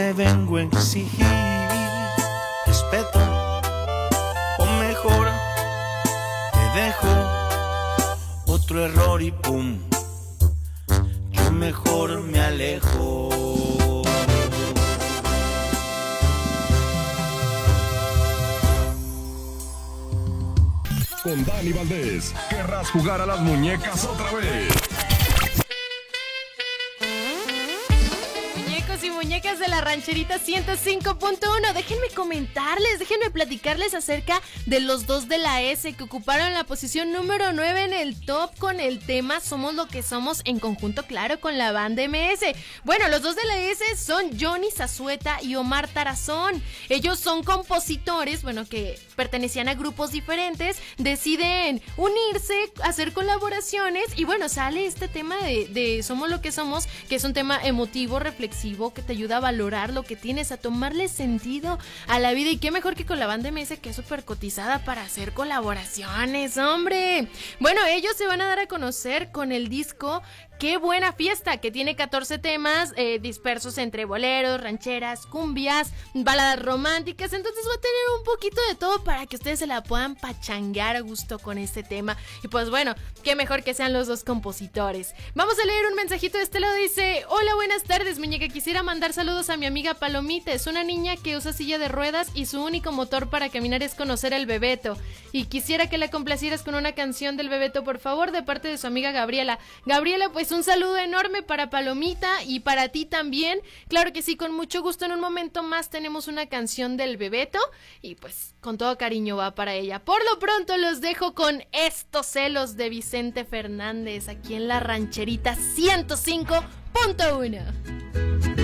te vengo a exigir respeto. O mejor, te dejo otro error y pum yo mejor me alejo. Con Dani Valdés, querrás jugar a las muñecas otra vez. La rancherita 105.1. Déjenme comentarles, déjenme platicarles acerca de los dos de la S que ocuparon la posición número 9 en el top con el tema Somos lo que somos en conjunto, claro, con la banda MS. Bueno, los dos de la S son Johnny Zazueta y Omar Tarazón. Ellos son compositores, bueno, que pertenecían a grupos diferentes, deciden unirse, hacer colaboraciones y bueno, sale este tema de, Somos lo que somos, que es un tema emotivo, reflexivo, que te ayuda a valorar lo que tienes, a tomarle sentido a la vida y qué mejor que con la banda MS que es súper cotizada para hacer colaboraciones, hombre. Bueno, ellos se van a dar a conocer con el disco Qué buena fiesta, que tiene 14 temas eh, dispersos entre boleros, rancheras, cumbias, baladas románticas. Entonces va a tener un poquito de todo para que ustedes se la puedan pachanguear a gusto con este tema. Y pues bueno, qué mejor que sean los dos compositores. Vamos a leer un mensajito de este lado. Dice: Hola, buenas tardes, muñeca. Quisiera mandar saludos a mi amiga Palomita. Es una niña que usa silla de ruedas y su único motor para caminar es conocer al Bebeto. Y quisiera que la complacieras con una canción del Bebeto, por favor, de parte de su amiga Gabriela. Gabriela, pues un saludo enorme para Palomita y para ti también. Claro que sí, con mucho gusto. En un momento más tenemos una canción del Bebeto y pues con todo cariño va para ella. Por lo pronto los dejo con estos celos de Vicente Fernández aquí en la rancherita 105.1.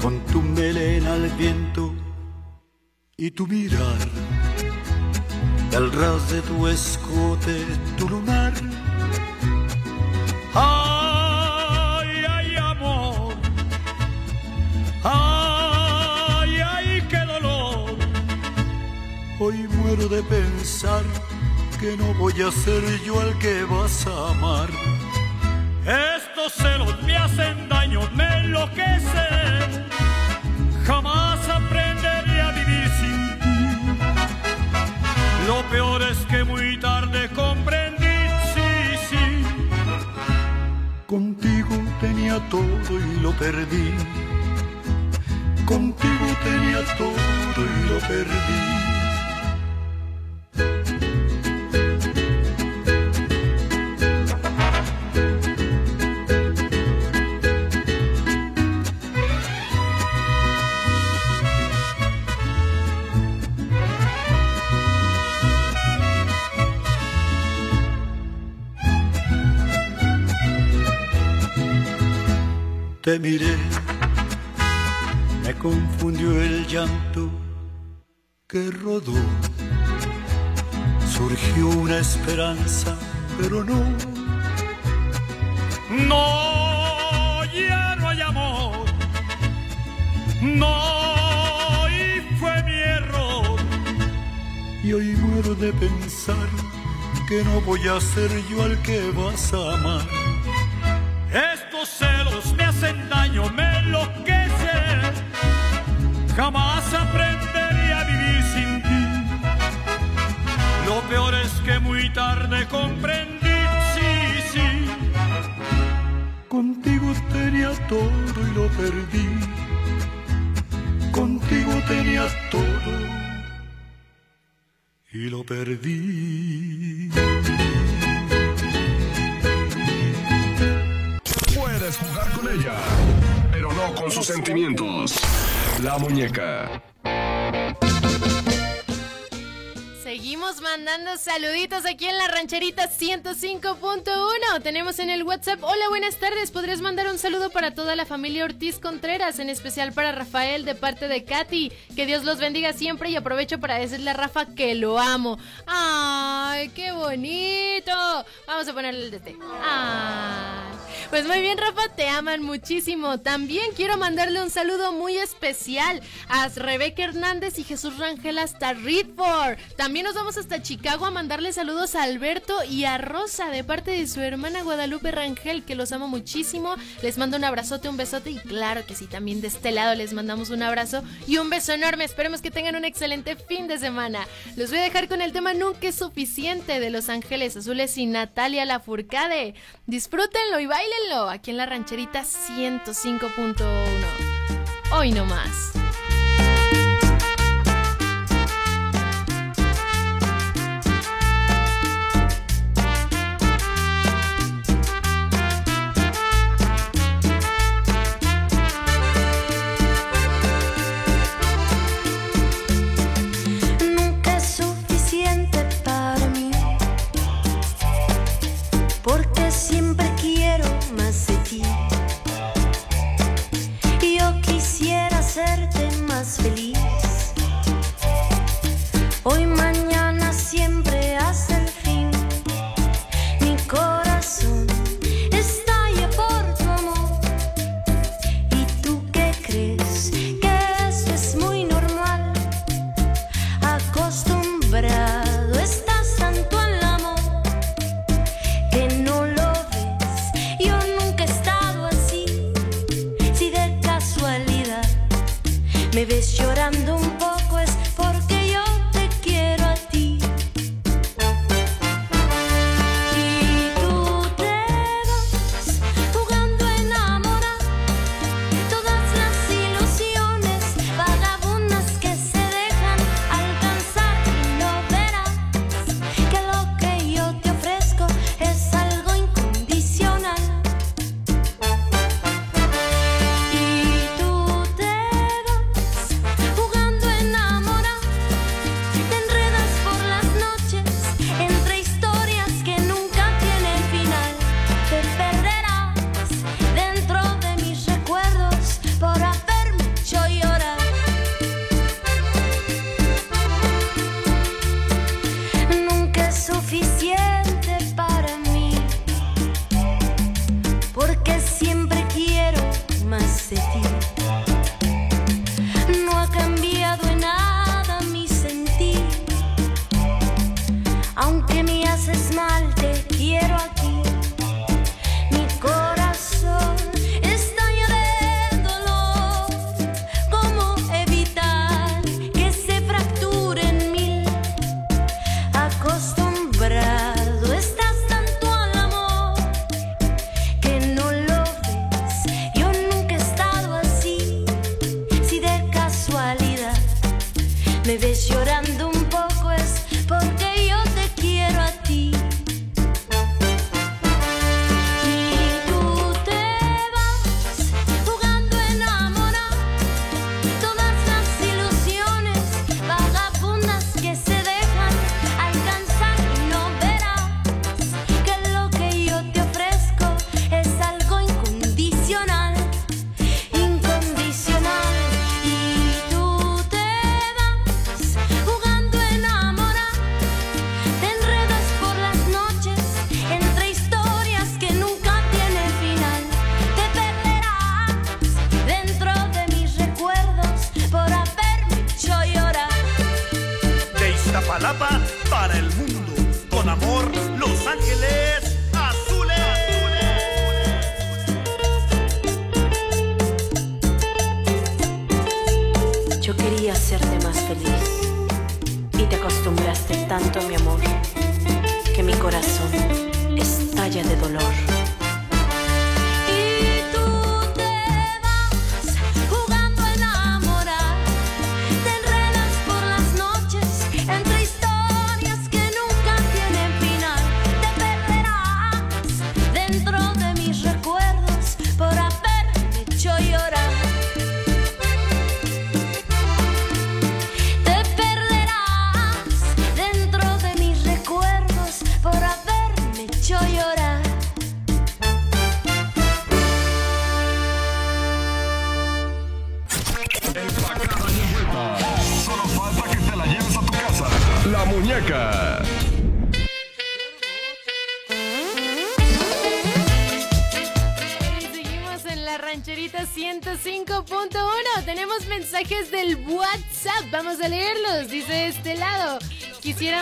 con tu melena al viento y tu mirar, el ras de tu escote, tu lunar. Ay, ay, amor, ay, ay, qué dolor. Hoy muero de pensar que no voy a ser yo al que vas a amar. Estos celos me hacen daño, me enloquecen. Jamás aprenderé a vivir sin ti. Lo peor es que muy tarde comprendí, sí, sí. Contigo tenía todo y lo perdí. Contigo tenía todo y lo perdí. Que rodó. Surgió una esperanza, pero no. No, ya no hay amor. No, y fue mi error. Y hoy muero de pensar que no voy a ser yo al que vas a amar. Estos celos me hacen daño, me enloquecen. Jamás Lo peor es que muy tarde comprendí, sí, sí. Contigo tenía todo y lo perdí. Contigo tenía todo y lo perdí. Puedes jugar con ella, pero no con sus sentimientos. La muñeca. Seguimos mandando saluditos aquí en la rancherita 105.1. Tenemos en el WhatsApp. Hola, buenas tardes. ¿Podrías mandar un saludo para toda la familia Ortiz Contreras, en especial para Rafael de parte de Katy? Que Dios los bendiga siempre y aprovecho para decirle a Rafa que lo amo. ¡Ay, qué bonito! Vamos a ponerle el DT. ¡Ay! Pues muy bien, Rafa, te aman muchísimo. También quiero mandarle un saludo muy especial a Rebeca Hernández y Jesús Rangel hasta Redford. También nos vamos hasta Chicago a mandarle saludos a Alberto y a Rosa de parte de su hermana Guadalupe Rangel, que los amo muchísimo. Les mando un abrazote, un besote y claro que sí, también de este lado les mandamos un abrazo y un beso enorme. Esperemos que tengan un excelente fin de semana. Los voy a dejar con el tema Nunca es suficiente de Los Ángeles Azules y Natalia Lafourcade. Disfrútenlo y bailenlo aquí en la rancherita 105.1. Hoy no más.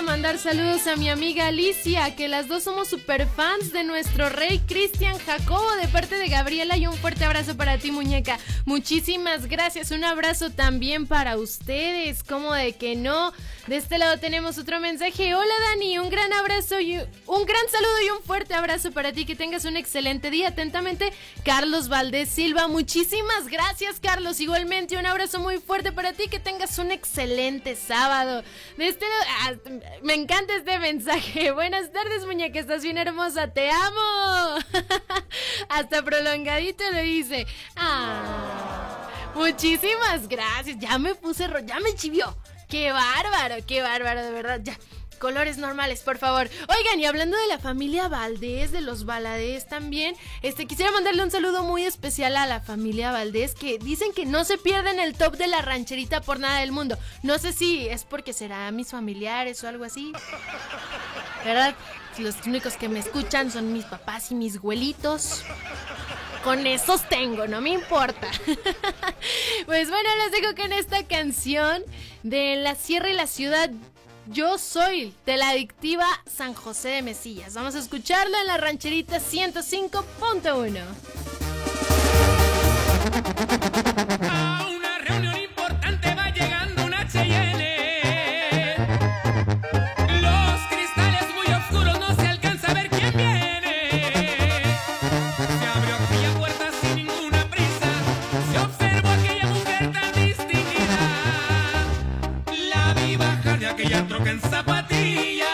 Mandar saludos a mi amiga Alicia, que las dos somos super fans de nuestro rey Cristian Jacobo de parte de Gabriela y un fuerte abrazo para ti muñeca. Muchísimas gracias, un abrazo también para ustedes, como de que no. De este lado tenemos otro mensaje. Hola Dani, un gran abrazo y un gran saludo y un fuerte abrazo para ti. Que tengas un excelente día. Atentamente, Carlos Valdés Silva. Muchísimas gracias, Carlos. Igualmente, un abrazo muy fuerte para ti. Que tengas un excelente sábado. De este lado, ah, me encanta este mensaje. Buenas tardes, muñeca. Estás bien hermosa. Te amo. Hasta prolongadito lo dice. Ah, muchísimas gracias. Ya me puse, ro- ya me chivió. Qué bárbaro, qué bárbaro, de verdad. Ya. Colores normales, por favor. Oigan, y hablando de la familia Valdés, de los Valadez también, este quisiera mandarle un saludo muy especial a la familia Valdés que dicen que no se pierden el top de la rancherita por nada del mundo. No sé si es porque será mis familiares o algo así. ¿Verdad? Los únicos que me escuchan son mis papás y mis abuelitos. Con esos tengo, no me importa. pues bueno, les dejo con esta canción de La Sierra y la Ciudad. Yo soy de la adictiva San José de Mesillas. Vamos a escucharlo en la rancherita 105.1. troca en zapatillas.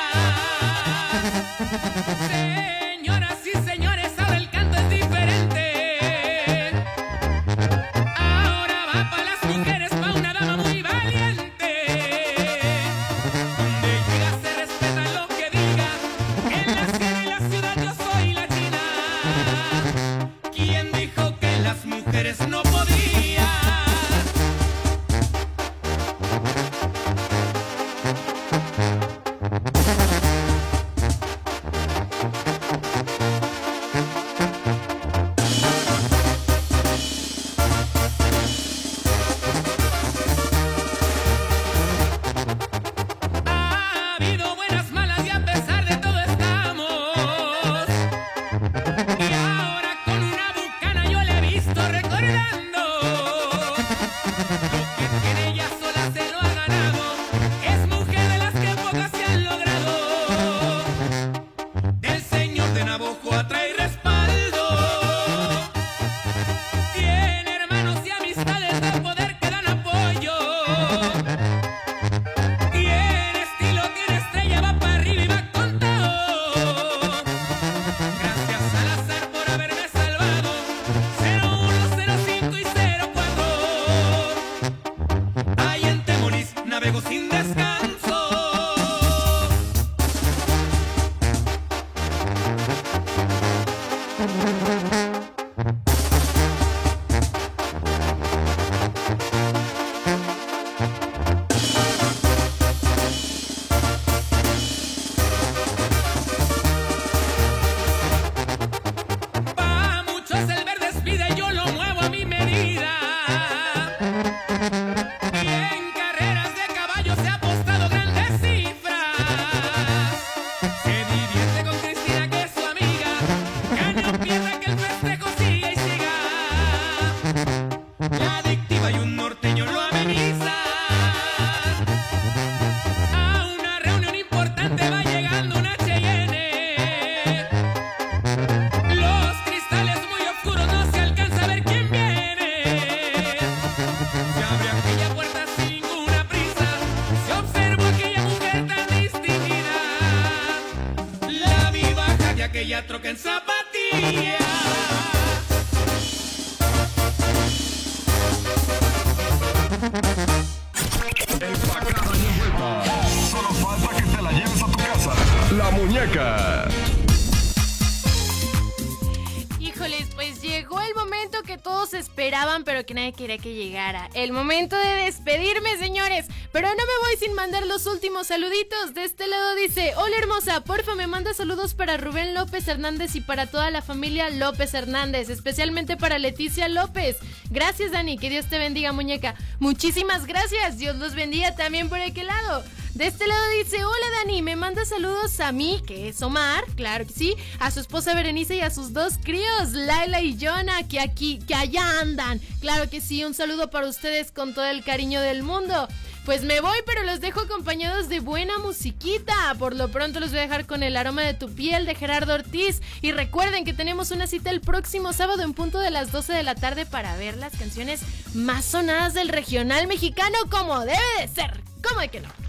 Quería que llegara. El momento de despedirme, señores. Pero no me voy sin mandar los últimos saluditos. De este lado dice, hola hermosa, porfa me manda saludos para Rubén López Hernández y para toda la familia López Hernández, especialmente para Leticia López. Gracias, Dani, que Dios te bendiga, muñeca. Muchísimas gracias, Dios los bendiga también por aquel lado. De este lado dice, hola Dani, me manda saludos a mí, que es Omar, claro que sí, a su esposa Berenice y a sus dos críos, Laila y Jonah, que aquí, que allá andan. Claro que sí, un saludo para ustedes con todo el cariño del mundo. Pues me voy, pero los dejo acompañados de buena musiquita. Por lo pronto los voy a dejar con el aroma de tu piel de Gerardo Ortiz. Y recuerden que tenemos una cita el próximo sábado en punto de las 12 de la tarde para ver las canciones más sonadas del regional mexicano como debe de ser. ¿Cómo de que no?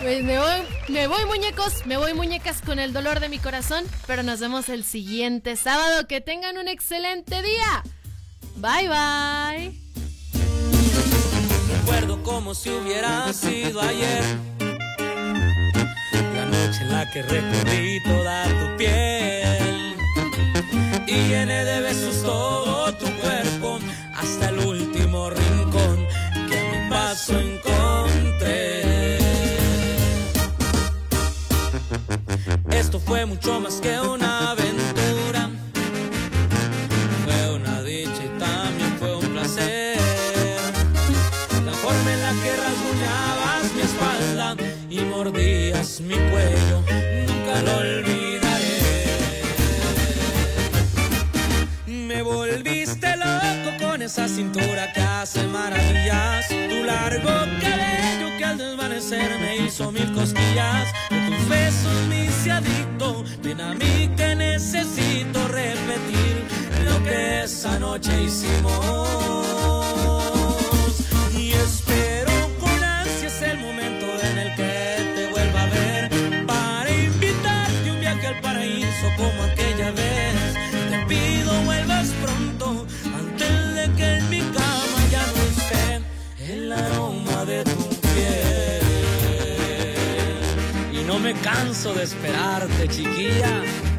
Pues me voy, me voy muñecos, me voy muñecas con el dolor de mi corazón, pero nos vemos el siguiente sábado. Que tengan un excelente día. Bye bye. Recuerdo como si hubiera sido ayer. La noche en la que recorrí toda tu piel. Y llené de besos todo tu cuerpo. Hasta el último rincón que a mi paso encontré. Fue mucho más que una aventura. Fue una dicha y también fue un placer. La forma en la que rasguñabas mi espalda y mordías mi cuello, nunca lo olvidaré. Me volviste loco con esa cintura que hace maravillas. Tu largo cabello que al desvanecer me hizo mil cosquillas. De tus besos me hice. Ven a mí que necesito repetir lo que esa noche hicimos. Y espero con ansias el momento en el que te vuelva a ver para invitarte un viaje al paraíso como aquella vez. Te pido vuelvas pronto antes de que en mi cama ya no esté el aroma de tu me canso de esperarte, chiquilla.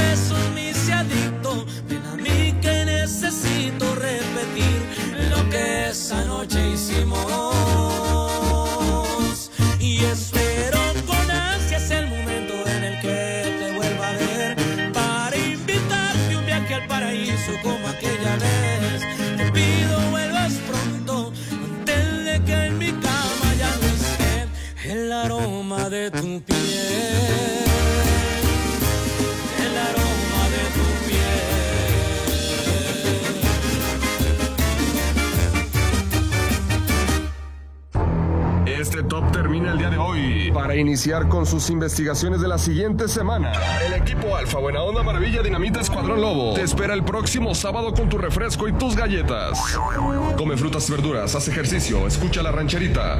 Besos me hice adicto. Ven a mí que necesito repetir lo que esa noche hicimos. Y espero con ansias el momento en el que te vuelva a ver para invitarte un viaje al paraíso como aquella vez. El día de hoy. Para iniciar con sus investigaciones de la siguiente semana, el equipo Alfa Buena Onda Maravilla Dinamita Escuadrón Lobo te espera el próximo sábado con tu refresco y tus galletas. Come frutas y verduras, haz ejercicio, escucha la rancherita.